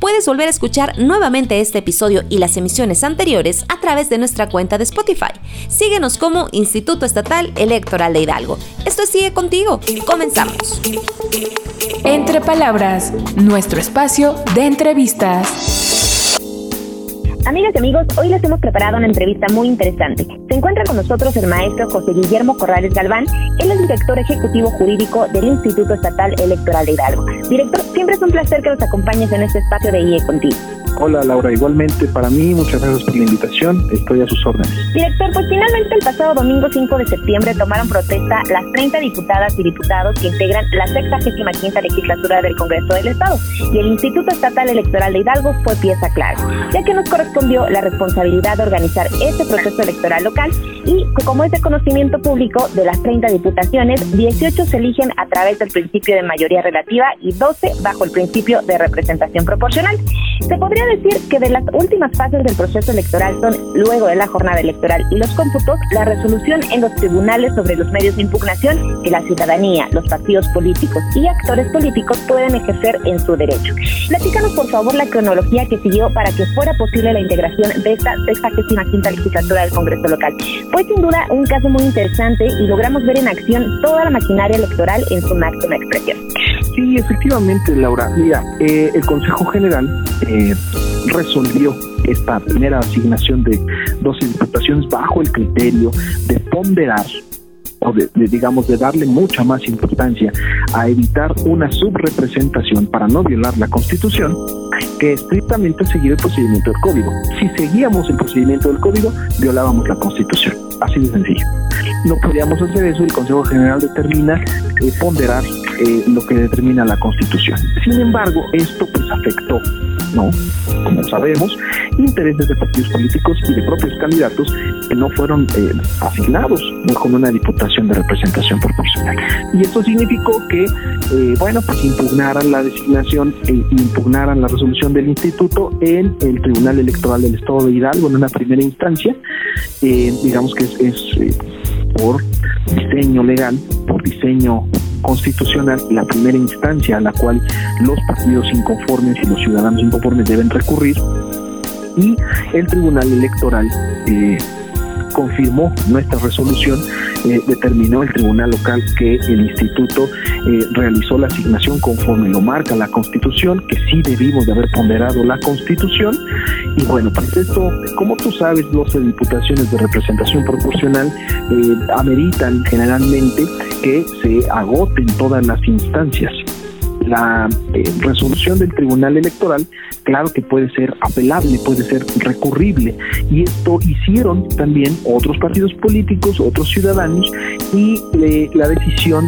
puedes volver a escuchar nuevamente este episodio y las emisiones anteriores a través de nuestra cuenta de Spotify. Síguenos como Instituto Estatal Electoral de Hidalgo. Esto Sigue Contigo. Comenzamos. Entre palabras, nuestro espacio de entrevistas. Amigas y amigos, hoy les hemos preparado una entrevista muy interesante. Se encuentra con nosotros el maestro José Guillermo Corrales Galván. Él es director ejecutivo jurídico del Instituto Estatal Electoral de Hidalgo. Director, siempre es un placer que nos acompañes en este espacio de IE Contigo. Hola Laura, igualmente para mí, muchas gracias por la invitación, estoy a sus órdenes. Director, pues finalmente el pasado domingo 5 de septiembre tomaron protesta las 30 diputadas y diputados que integran la 65 legislatura del Congreso del Estado y el Instituto Estatal Electoral de Hidalgo fue pieza clave, ya que nos correspondió la responsabilidad de organizar este proceso electoral local y como es de conocimiento público, de las 30 diputaciones, 18 se eligen a través del principio de mayoría relativa y 12 bajo el principio de representación proporcional. Se podría decir que de las últimas fases del proceso electoral son, luego de la jornada electoral y los cómputos, la resolución en los tribunales sobre los medios de impugnación que la ciudadanía, los partidos políticos y actores políticos pueden ejercer en su derecho. Platícanos, por favor, la cronología que siguió para que fuera posible la integración de esta 65 legislatura del Congreso local. Fue sin duda un caso muy interesante y logramos ver en acción toda la maquinaria electoral en su máxima expresión. Sí, efectivamente, Laura. Mira, eh, el Consejo General eh, resolvió esta primera asignación de 12 diputaciones bajo el criterio de ponderar o de, digamos de darle mucha más importancia a evitar una subrepresentación para no violar la Constitución que estrictamente seguir el procedimiento del código. Si seguíamos el procedimiento del código, violábamos la Constitución. Así de sencillo. No podíamos hacer eso, el Consejo General determina eh, ponderar eh, lo que determina la Constitución. Sin embargo, esto pues afectó no, como sabemos, intereses de partidos políticos y de propios candidatos que no fueron eh, asignados con una diputación de representación proporcional. Y esto significó que, eh, bueno, pues impugnaran la designación e impugnaran la resolución del instituto en el Tribunal Electoral del Estado de Hidalgo en una primera instancia. Eh, digamos que es, es por diseño legal, por diseño constitucional la primera instancia a la cual los partidos inconformes y los ciudadanos inconformes deben recurrir y el Tribunal Electoral eh, confirmó nuestra resolución, eh, determinó el Tribunal Local que el Instituto eh, realizó la asignación conforme lo marca la Constitución, que sí debimos de haber ponderado la Constitución. Y bueno, pues esto, como tú sabes, 12 diputaciones de representación proporcional eh, ameritan generalmente que se agoten todas las instancias la eh, resolución del Tribunal Electoral, claro que puede ser apelable, puede ser recurrible. Y esto hicieron también otros partidos políticos, otros ciudadanos, y la decisión,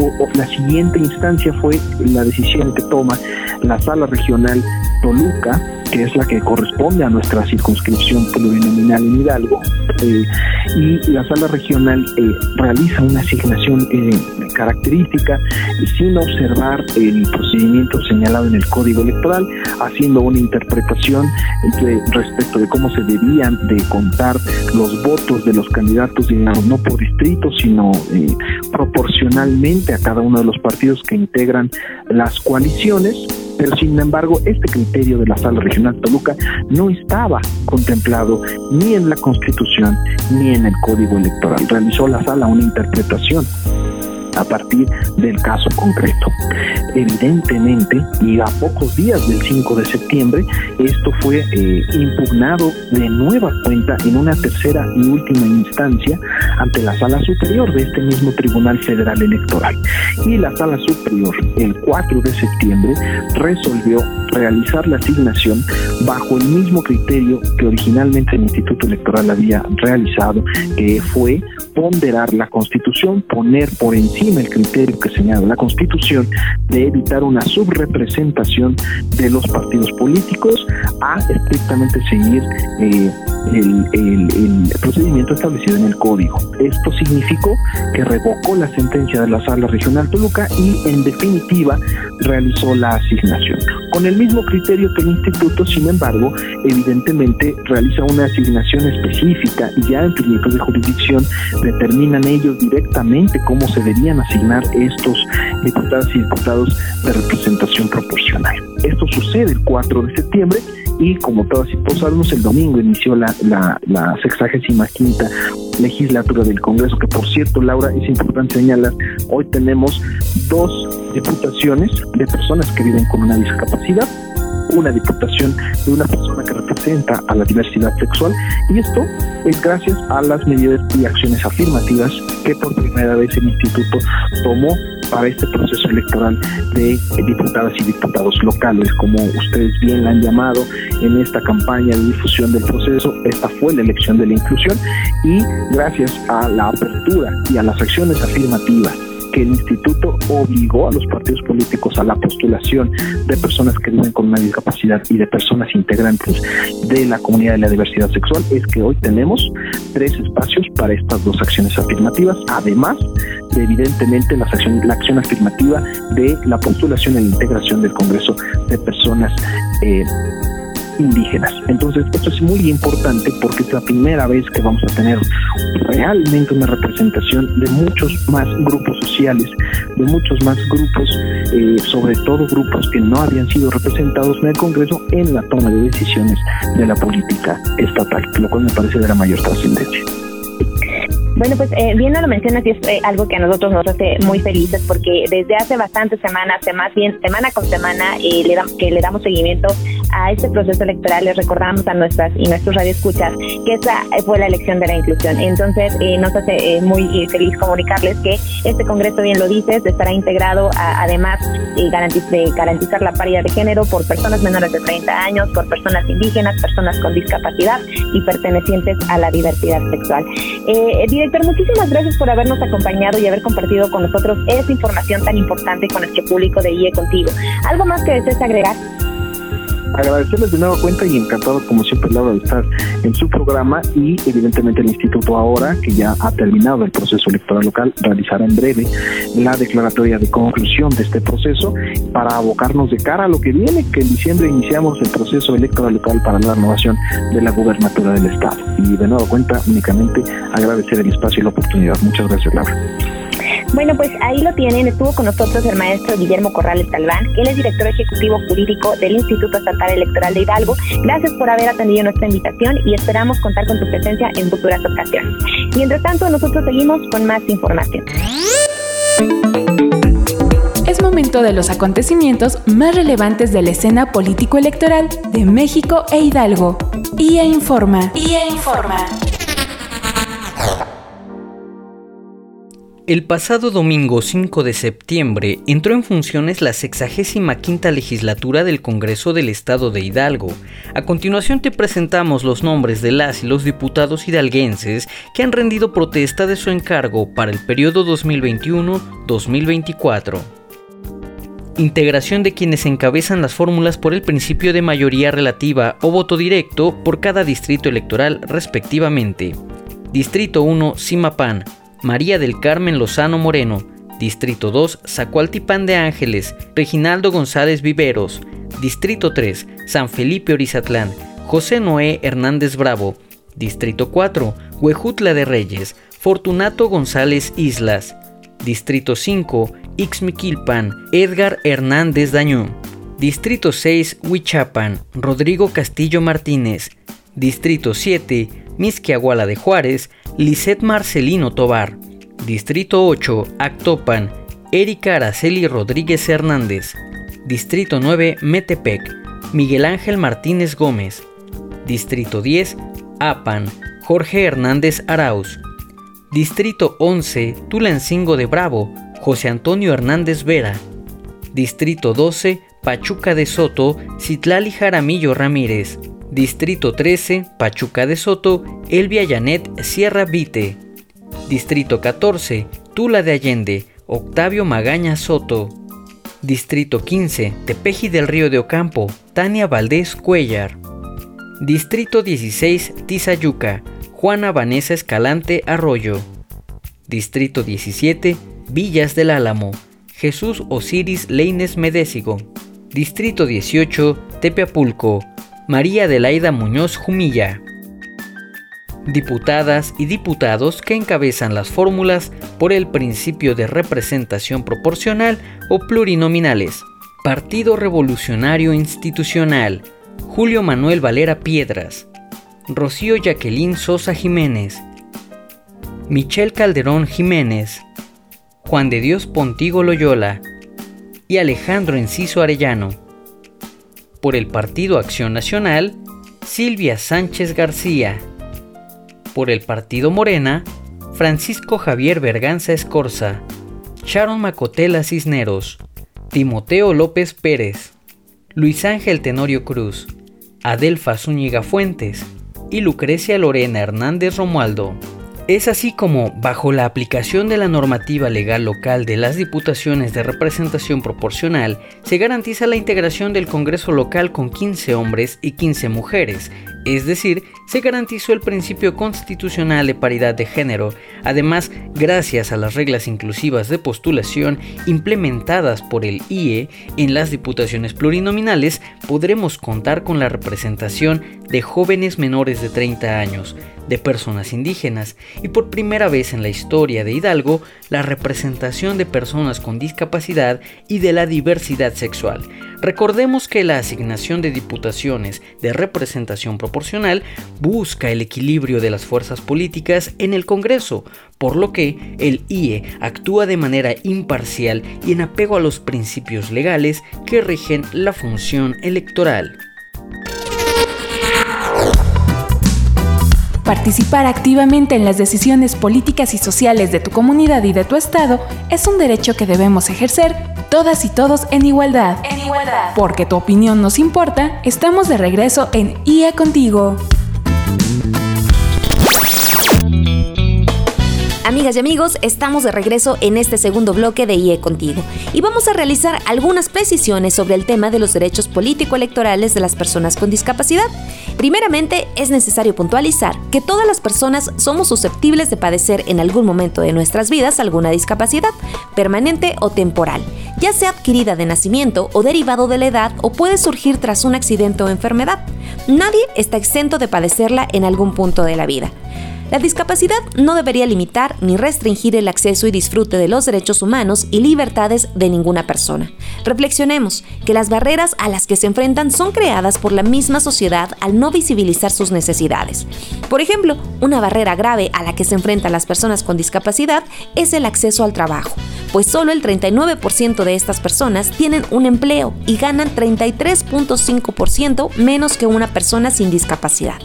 o, la siguiente instancia fue la decisión que toma la Sala Regional Toluca, que es la que corresponde a nuestra circunscripción plurinominal en Hidalgo, eh, y la sala regional eh, realiza una asignación eh, característica sin observar el procedimiento señalado en el Código Electoral, haciendo una interpretación respecto de cómo se debían de contar los votos de los candidatos, digamos, no por distrito, sino proporcionalmente a cada uno de los partidos que integran las coaliciones pero sin embargo este criterio de la Sala Regional Toluca no estaba contemplado ni en la Constitución ni en el Código Electoral. Realizó la Sala una interpretación a partir del caso concreto. Evidentemente, y a pocos días del 5 de septiembre, esto fue eh, impugnado de nueva cuenta en una tercera y última instancia ante la Sala Superior de este mismo Tribunal Federal Electoral. Y la Sala Superior, el 4 de septiembre, resolvió realizar la asignación bajo el mismo criterio que originalmente el Instituto Electoral había realizado, que fue ponderar la Constitución, poner por encima el criterio que señala la Constitución de evitar una subrepresentación de los partidos políticos a estrictamente seguir eh, el, procedimiento establecido en el código. Esto significó que revocó la sentencia de la Sala Regional Toluca y en definitiva realizó la asignación. Con el mismo criterio que el instituto, sin embargo, evidentemente realiza una asignación específica y ya en proyectos de jurisdicción determinan ellos directamente cómo se debían asignar estos diputados y diputados de representación proporcional. Esto sucede el 4 de septiembre y como todos, todos sabemos, el domingo inició la, la, la sexagésima quinta legislatura del Congreso, que por cierto, Laura, es importante señalar, hoy tenemos dos diputaciones de personas que viven con una discapacidad, una diputación de una persona que representa a la diversidad sexual y esto es gracias a las medidas y acciones afirmativas que por primera vez el instituto tomó para este proceso electoral de diputadas y diputados locales, como ustedes bien la han llamado en esta campaña de difusión del proceso. Esta fue la elección de la inclusión y gracias a la apertura y a las acciones afirmativas el instituto obligó a los partidos políticos a la postulación de personas que viven con una discapacidad y de personas integrantes de la comunidad de la diversidad sexual. Es que hoy tenemos tres espacios para estas dos acciones afirmativas, además de evidentemente la acción, la acción afirmativa de la postulación e integración del Congreso de personas eh, indígenas. Entonces, esto es muy importante porque es la primera vez que vamos a tener realmente una representación de muchos más grupos sociales, de muchos más grupos, eh, sobre todo grupos que no habían sido representados en el Congreso en la toma de decisiones de la política estatal, lo cual me parece de la mayor trascendencia. Bueno, pues eh, bien lo mencionas y es eh, algo que a nosotros nos hace muy felices porque desde hace bastantes semanas, más bien semana con semana, eh, le que le damos seguimiento a este proceso electoral, les recordamos a nuestras y nuestros radioescuchas que esa fue la elección de la inclusión. Entonces, nos hace muy feliz comunicarles que este Congreso, bien lo dices, estará integrado además de garantizar la paridad de género por personas menores de 30 años, por personas indígenas, personas con discapacidad y pertenecientes a la diversidad sexual. Eh, director, muchísimas gracias por habernos acompañado y haber compartido con nosotros esa información tan importante con nuestro público de IE Contigo. ¿Algo más que desees agregar? Agradecerles de nueva cuenta y encantado como siempre Laura de estar en su programa y evidentemente el instituto ahora que ya ha terminado el proceso electoral local realizará en breve la declaratoria de conclusión de este proceso para abocarnos de cara a lo que viene que en diciembre iniciamos el proceso electoral local para la renovación de la gubernatura del estado. Y de nueva cuenta únicamente agradecer el espacio y la oportunidad. Muchas gracias Laura bueno, pues ahí lo tienen. Estuvo con nosotros el maestro Guillermo Corrales Talván, que él es director ejecutivo jurídico del Instituto Estatal Electoral de Hidalgo. Gracias por haber atendido nuestra invitación y esperamos contar con tu presencia en futuras ocasiones. Mientras tanto, nosotros seguimos con más información. Es momento de los acontecimientos más relevantes de la escena político-electoral de México e Hidalgo. IA Informa. IA Informa. El pasado domingo 5 de septiembre entró en funciones la 65 legislatura del Congreso del Estado de Hidalgo. A continuación te presentamos los nombres de las y los diputados hidalguenses que han rendido protesta de su encargo para el periodo 2021-2024. Integración de quienes encabezan las fórmulas por el principio de mayoría relativa o voto directo por cada distrito electoral respectivamente. Distrito 1, Simapán, María del Carmen Lozano Moreno, Distrito 2, Zacualtipán de Ángeles, Reginaldo González Viveros, Distrito 3, San Felipe Orizatlán, José Noé Hernández Bravo, Distrito 4, Huejutla de Reyes, Fortunato González Islas, Distrito 5, Ixmiquilpan, Edgar Hernández Dañón, Distrito 6, Huichapan, Rodrigo Castillo Martínez, Distrito 7, Misquiahuala de Juárez, Lisette Marcelino Tobar. Distrito 8, Actopan, Erika Araceli Rodríguez Hernández. Distrito 9, Metepec, Miguel Ángel Martínez Gómez. Distrito 10, Apan, Jorge Hernández Arauz. Distrito 11, Tulancingo de Bravo, José Antonio Hernández Vera. Distrito 12, Pachuca de Soto, Citlali Jaramillo Ramírez. Distrito 13, Pachuca de Soto, Elvia Yanet Sierra Vite. Distrito 14, Tula de Allende, Octavio Magaña Soto. Distrito 15, Tepeji del Río de Ocampo, Tania Valdés Cuellar. Distrito 16, Tizayuca, Juana Vanessa Escalante Arroyo. Distrito 17, Villas del Álamo, Jesús Osiris Leines Medésigo. Distrito 18, Tepeapulco, María Adelaida Muñoz Jumilla. Diputadas y diputados que encabezan las fórmulas por el principio de representación proporcional o plurinominales. Partido Revolucionario Institucional. Julio Manuel Valera Piedras. Rocío Jacqueline Sosa Jiménez. Michelle Calderón Jiménez. Juan de Dios Pontigo Loyola y Alejandro Enciso Arellano. Por el Partido Acción Nacional, Silvia Sánchez García. Por el Partido Morena, Francisco Javier Berganza Escorza, Sharon Macotela Cisneros, Timoteo López Pérez, Luis Ángel Tenorio Cruz, Adelfa Zúñiga Fuentes. Y Lucrecia Lorena Hernández Romualdo. Es así como, bajo la aplicación de la normativa legal local de las diputaciones de representación proporcional, se garantiza la integración del Congreso local con 15 hombres y 15 mujeres, es decir, se garantizó el principio constitucional de paridad de género. Además, gracias a las reglas inclusivas de postulación implementadas por el IE en las diputaciones plurinominales, podremos contar con la representación de jóvenes menores de 30 años, de personas indígenas y por primera vez en la historia de Hidalgo, la representación de personas con discapacidad y de la diversidad sexual. Recordemos que la asignación de diputaciones de representación proporcional busca el equilibrio de las fuerzas políticas en el Congreso, por lo que el IE actúa de manera imparcial y en apego a los principios legales que rigen la función electoral. Participar activamente en las decisiones políticas y sociales de tu comunidad y de tu estado es un derecho que debemos ejercer todas y todos en igualdad. En igualdad. Porque tu opinión nos importa, estamos de regreso en IA Contigo. Amigas y amigos, estamos de regreso en este segundo bloque de IE Contigo y vamos a realizar algunas precisiones sobre el tema de los derechos político-electorales de las personas con discapacidad. Primeramente, es necesario puntualizar que todas las personas somos susceptibles de padecer en algún momento de nuestras vidas alguna discapacidad, permanente o temporal, ya sea adquirida de nacimiento o derivado de la edad o puede surgir tras un accidente o enfermedad. Nadie está exento de padecerla en algún punto de la vida. La discapacidad no debería limitar ni restringir el acceso y disfrute de los derechos humanos y libertades de ninguna persona. Reflexionemos que las barreras a las que se enfrentan son creadas por la misma sociedad al no visibilizar sus necesidades. Por ejemplo, una barrera grave a la que se enfrentan las personas con discapacidad es el acceso al trabajo, pues solo el 39% de estas personas tienen un empleo y ganan 33.5% menos que una persona sin discapacidad.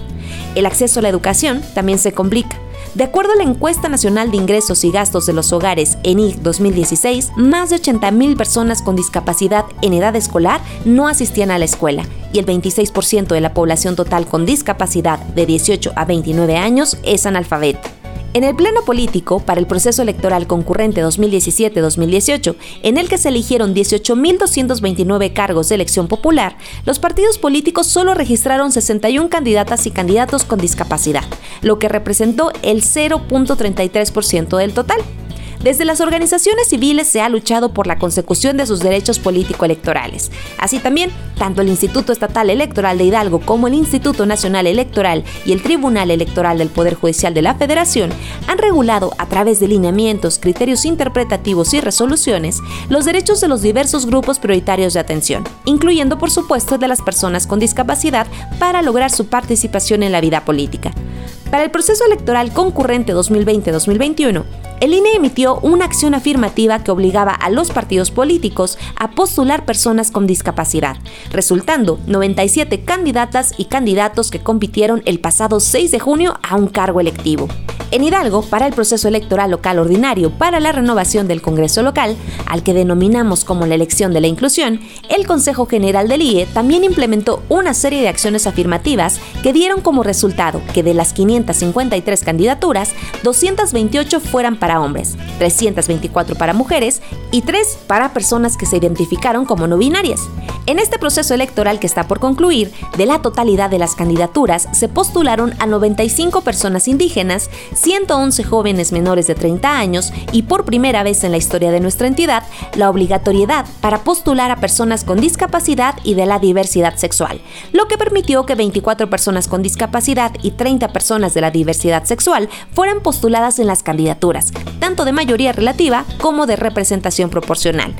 El acceso a la educación también se complica. De acuerdo a la encuesta nacional de ingresos y gastos de los hogares ENIC 2016, más de 80.000 personas con discapacidad en edad escolar no asistían a la escuela y el 26% de la población total con discapacidad de 18 a 29 años es analfabeta. En el pleno político, para el proceso electoral concurrente 2017-2018, en el que se eligieron 18.229 cargos de elección popular, los partidos políticos solo registraron 61 candidatas y candidatos con discapacidad, lo que representó el 0.33% del total. Desde las organizaciones civiles se ha luchado por la consecución de sus derechos político-electorales. Así también, tanto el Instituto Estatal Electoral de Hidalgo como el Instituto Nacional Electoral y el Tribunal Electoral del Poder Judicial de la Federación han regulado a través de lineamientos, criterios interpretativos y resoluciones los derechos de los diversos grupos prioritarios de atención, incluyendo por supuesto de las personas con discapacidad para lograr su participación en la vida política. Para el proceso electoral concurrente 2020-2021, el INE emitió una acción afirmativa que obligaba a los partidos políticos a postular personas con discapacidad, resultando 97 candidatas y candidatos que compitieron el pasado 6 de junio a un cargo electivo. En Hidalgo, para el proceso electoral local ordinario para la renovación del Congreso local, al que denominamos como la elección de la inclusión, el Consejo General del IE también implementó una serie de acciones afirmativas que dieron como resultado que de las 553 candidaturas, 228 fueran para hombres, 324 para mujeres y 3 para personas que se identificaron como no binarias. En este proceso electoral que está por concluir, de la totalidad de las candidaturas se postularon a 95 personas indígenas, 111 jóvenes menores de 30 años y por primera vez en la historia de nuestra entidad, la obligatoriedad para postular a personas con discapacidad y de la diversidad sexual, lo que permitió que 24 personas con discapacidad y 30 personas de la diversidad sexual fueran postuladas en las candidaturas, tanto de mayoría relativa como de representación proporcional.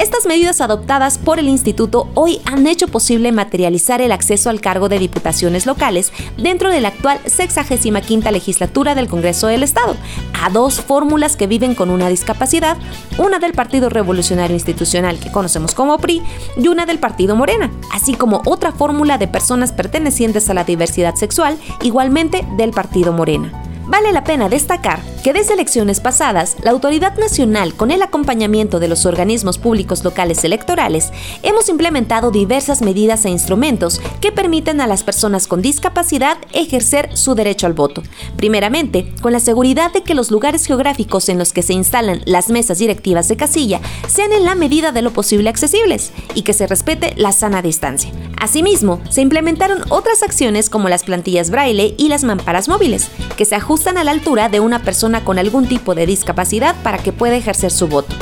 Estas medidas adoptadas por el instituto hoy han hecho posible materializar el acceso al cargo de diputaciones locales dentro de la actual 65 legislatura del Congreso del Estado, a dos fórmulas que viven con una discapacidad, una del Partido Revolucionario Institucional que conocemos como PRI y una del Partido Morena, así como otra fórmula de personas pertenecientes a la diversidad sexual, igualmente del Partido Morena. Vale la pena destacar que desde elecciones pasadas, la Autoridad Nacional, con el acompañamiento de los organismos públicos locales electorales, hemos implementado diversas medidas e instrumentos que permiten a las personas con discapacidad ejercer su derecho al voto. Primeramente, con la seguridad de que los lugares geográficos en los que se instalan las mesas directivas de casilla sean en la medida de lo posible accesibles y que se respete la sana distancia. Asimismo, se implementaron otras acciones como las plantillas braille y las mamparas móviles, que se ajustan a la altura de una persona con algún tipo de discapacidad para que pueda ejercer su voto.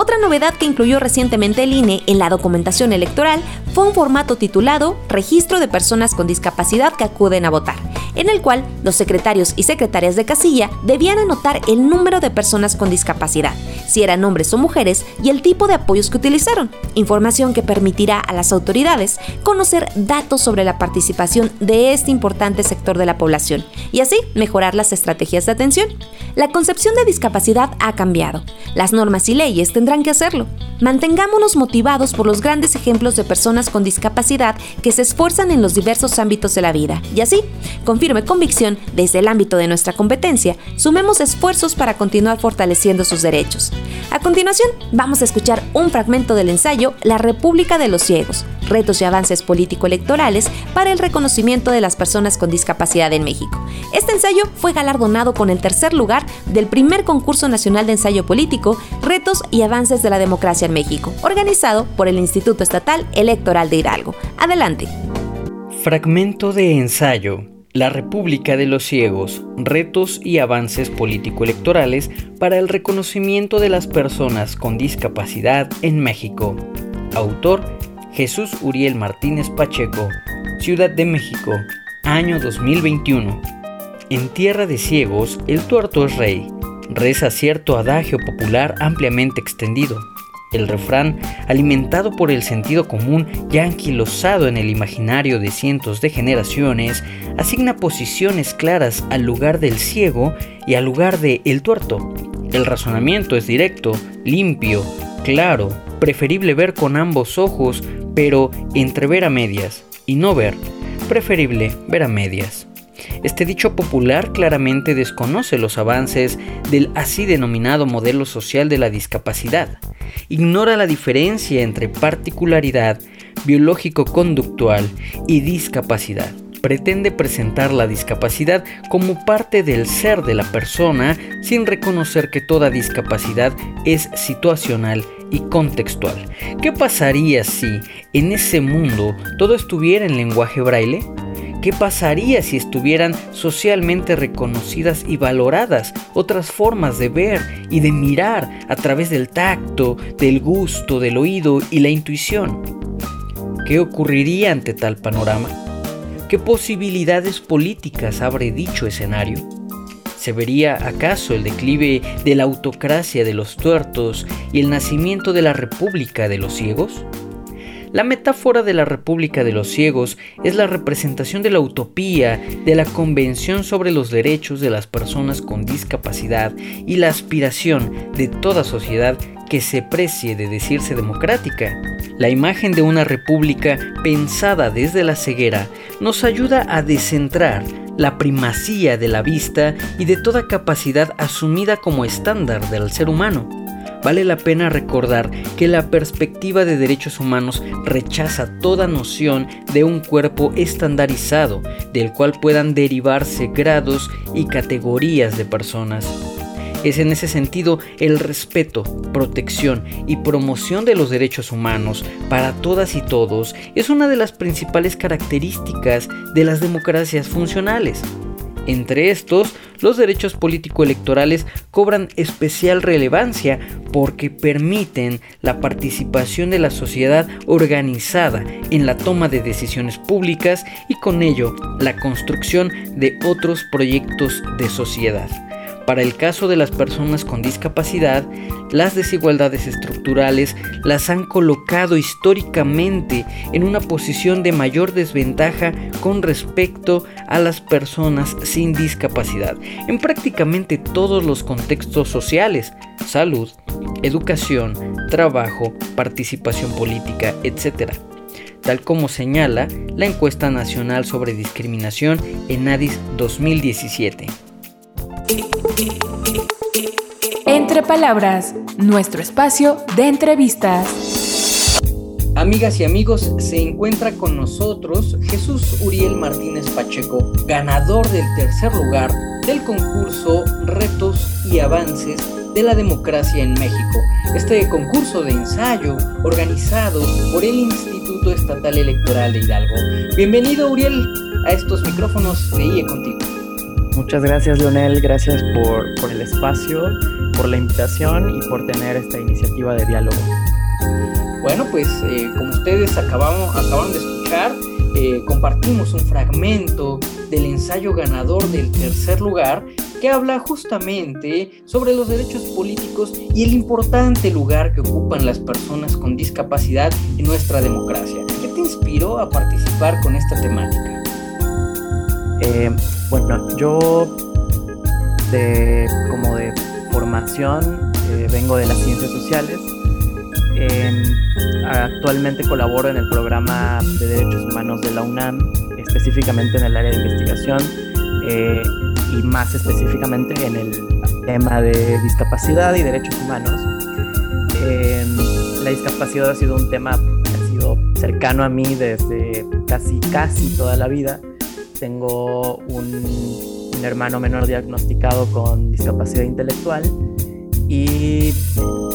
Otra novedad que incluyó recientemente el INE en la documentación electoral fue un formato titulado Registro de Personas con Discapacidad que acuden a votar, en el cual los secretarios y secretarias de casilla debían anotar el número de personas con discapacidad, si eran hombres o mujeres y el tipo de apoyos que utilizaron, información que permitirá a las autoridades conocer datos sobre la participación de este importante sector de la población y así mejorar las estrategias de atención. La concepción de discapacidad ha cambiado. Las normas y leyes tendrán que hacerlo. Mantengámonos motivados por los grandes ejemplos de personas con discapacidad que se esfuerzan en los diversos ámbitos de la vida y así, con firme convicción desde el ámbito de nuestra competencia, sumemos esfuerzos para continuar fortaleciendo sus derechos. A continuación, vamos a escuchar un fragmento del ensayo La República de los Ciegos, retos y avances político-electorales para el reconocimiento de las personas con discapacidad en México. Este ensayo fue galardonado con el tercer lugar del primer concurso nacional de ensayo político, Retos y Avances de la Democracia en México, organizado por el Instituto Estatal Electoral de Hidalgo. Adelante. Fragmento de ensayo. La República de los Ciegos, retos y avances político-electorales para el reconocimiento de las personas con discapacidad en México. Autor Jesús Uriel Martínez Pacheco, Ciudad de México, año 2021. En tierra de ciegos, el tuerto es rey. Reza cierto adagio popular ampliamente extendido. El refrán, alimentado por el sentido común ya anquilosado en el imaginario de cientos de generaciones, asigna posiciones claras al lugar del ciego y al lugar de el tuerto. El razonamiento es directo, limpio, claro, preferible ver con ambos ojos pero entre ver a medias y no ver, preferible ver a medias. Este dicho popular claramente desconoce los avances del así denominado modelo social de la discapacidad. Ignora la diferencia entre particularidad biológico-conductual y discapacidad. Pretende presentar la discapacidad como parte del ser de la persona sin reconocer que toda discapacidad es situacional y contextual. ¿Qué pasaría si en ese mundo todo estuviera en lenguaje braille? ¿Qué pasaría si estuvieran socialmente reconocidas y valoradas otras formas de ver y de mirar a través del tacto, del gusto, del oído y la intuición? ¿Qué ocurriría ante tal panorama? ¿Qué posibilidades políticas abre dicho escenario? ¿Se vería acaso el declive de la autocracia de los tuertos y el nacimiento de la República de los ciegos? La metáfora de la República de los Ciegos es la representación de la utopía, de la Convención sobre los Derechos de las Personas con Discapacidad y la aspiración de toda sociedad que se precie de decirse democrática. La imagen de una república pensada desde la ceguera nos ayuda a descentrar la primacía de la vista y de toda capacidad asumida como estándar del ser humano. Vale la pena recordar que la perspectiva de derechos humanos rechaza toda noción de un cuerpo estandarizado del cual puedan derivarse grados y categorías de personas. Es en ese sentido el respeto, protección y promoción de los derechos humanos para todas y todos es una de las principales características de las democracias funcionales. Entre estos, los derechos político-electorales cobran especial relevancia porque permiten la participación de la sociedad organizada en la toma de decisiones públicas y con ello la construcción de otros proyectos de sociedad. Para el caso de las personas con discapacidad, las desigualdades estructurales las han colocado históricamente en una posición de mayor desventaja con respecto a las personas sin discapacidad en prácticamente todos los contextos sociales, salud, educación, trabajo, participación política, etc tal como señala la encuesta nacional sobre discriminación en ADIS 2017. Entre palabras, nuestro espacio de entrevistas. Amigas y amigos, se encuentra con nosotros Jesús Uriel Martínez Pacheco, ganador del tercer lugar del concurso Retos y Avances de la Democracia en México. Este concurso de ensayo organizado por el Instituto Estatal Electoral de Hidalgo. Bienvenido Uriel a estos micrófonos de IE Contigo. Muchas gracias, Leonel. Gracias por, el espacio, por la invitación y por tener esta iniciativa de diálogo. Bueno, pues eh, como ustedes acabamos, acaban de escuchar, eh, compartimos un fragmento del ensayo ganador del tercer lugar que habla justamente sobre los derechos políticos y el importante lugar que ocupan las personas con discapacidad en nuestra democracia. ¿Qué te inspiró a participar con esta temática? Eh, bueno, yo de, como de formación eh, vengo de las ciencias sociales. actualmente colaboro en el programa de derechos humanos de la UNAM, específicamente en el área de investigación eh, y más específicamente en el tema de discapacidad y derechos humanos. la discapacidad ha sido un tema que ha sido cercano a mí desde casi, casi toda la vida tengo un, hermano menor diagnosticado con discapacidad intelectual y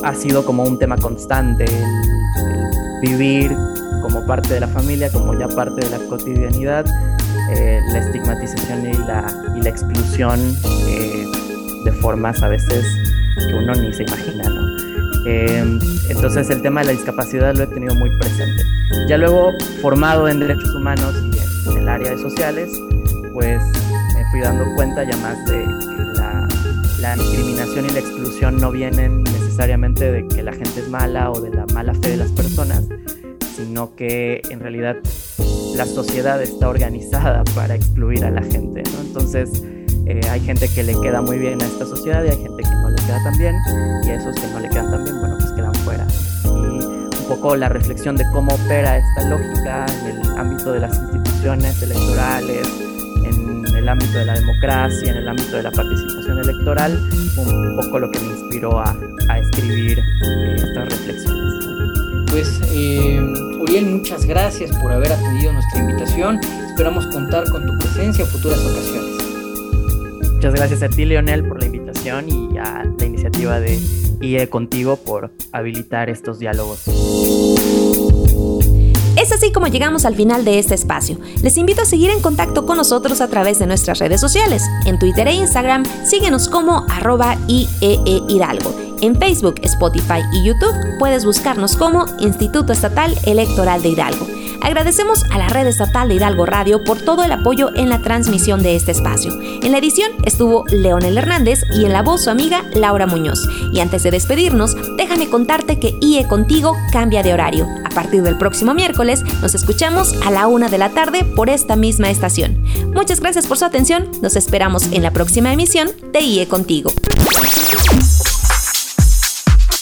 ha sido como un tema constante el, vivir como parte de la familia, como ya parte de la cotidianidad, eh, la estigmatización y la, y la exclusión eh, de formas a veces que uno ni se imagina, ¿no? Eh, entonces el tema de la discapacidad lo he tenido muy presente. Ya luego formado en derechos humanos el área de sociales, pues me fui dando cuenta ya más de que la, discriminación y la exclusión no vienen necesariamente de que la gente es mala o de la mala fe de las personas, sino que en realidad la sociedad está organizada para excluir a la gente. Entonces, eh, hay gente que le queda muy bien a esta sociedad y hay gente que no le queda tan bien, y a esos que no le quedan tan bien, bueno, pues quedan fuera. Y un poco la reflexión de cómo opera esta lógica en el ámbito de las instituciones electorales, en el ámbito de la democracia, en el ámbito de la participación electoral, un poco lo que me inspiró a, a escribir eh, estas reflexiones. Pues eh, Uriel, muchas gracias por haber atendido nuestra invitación. Esperamos contar con tu presencia en futuras ocasiones. Muchas gracias a ti, Leonel, por la invitación y a la iniciativa de IE Contigo por habilitar estos diálogos. Es así como llegamos al final de este espacio. Les invito a seguir en contacto con nosotros a través de nuestras redes sociales. En Twitter e Instagram, síguenos como arroba IEE Hidalgo. En Facebook, Spotify y YouTube puedes buscarnos como Instituto Estatal Electoral de Hidalgo. Agradecemos a la red estatal de Hidalgo Radio por todo el apoyo en la transmisión de este espacio. En la edición estuvo Leonel Hernández y en la voz su amiga Laura Muñoz. Y antes de despedirnos, déjame contarte que IE Contigo cambia de horario. A partir del próximo miércoles nos escuchamos a la una de la tarde por esta misma estación. Muchas gracias por su atención. Nos esperamos en la próxima emisión de IE Contigo.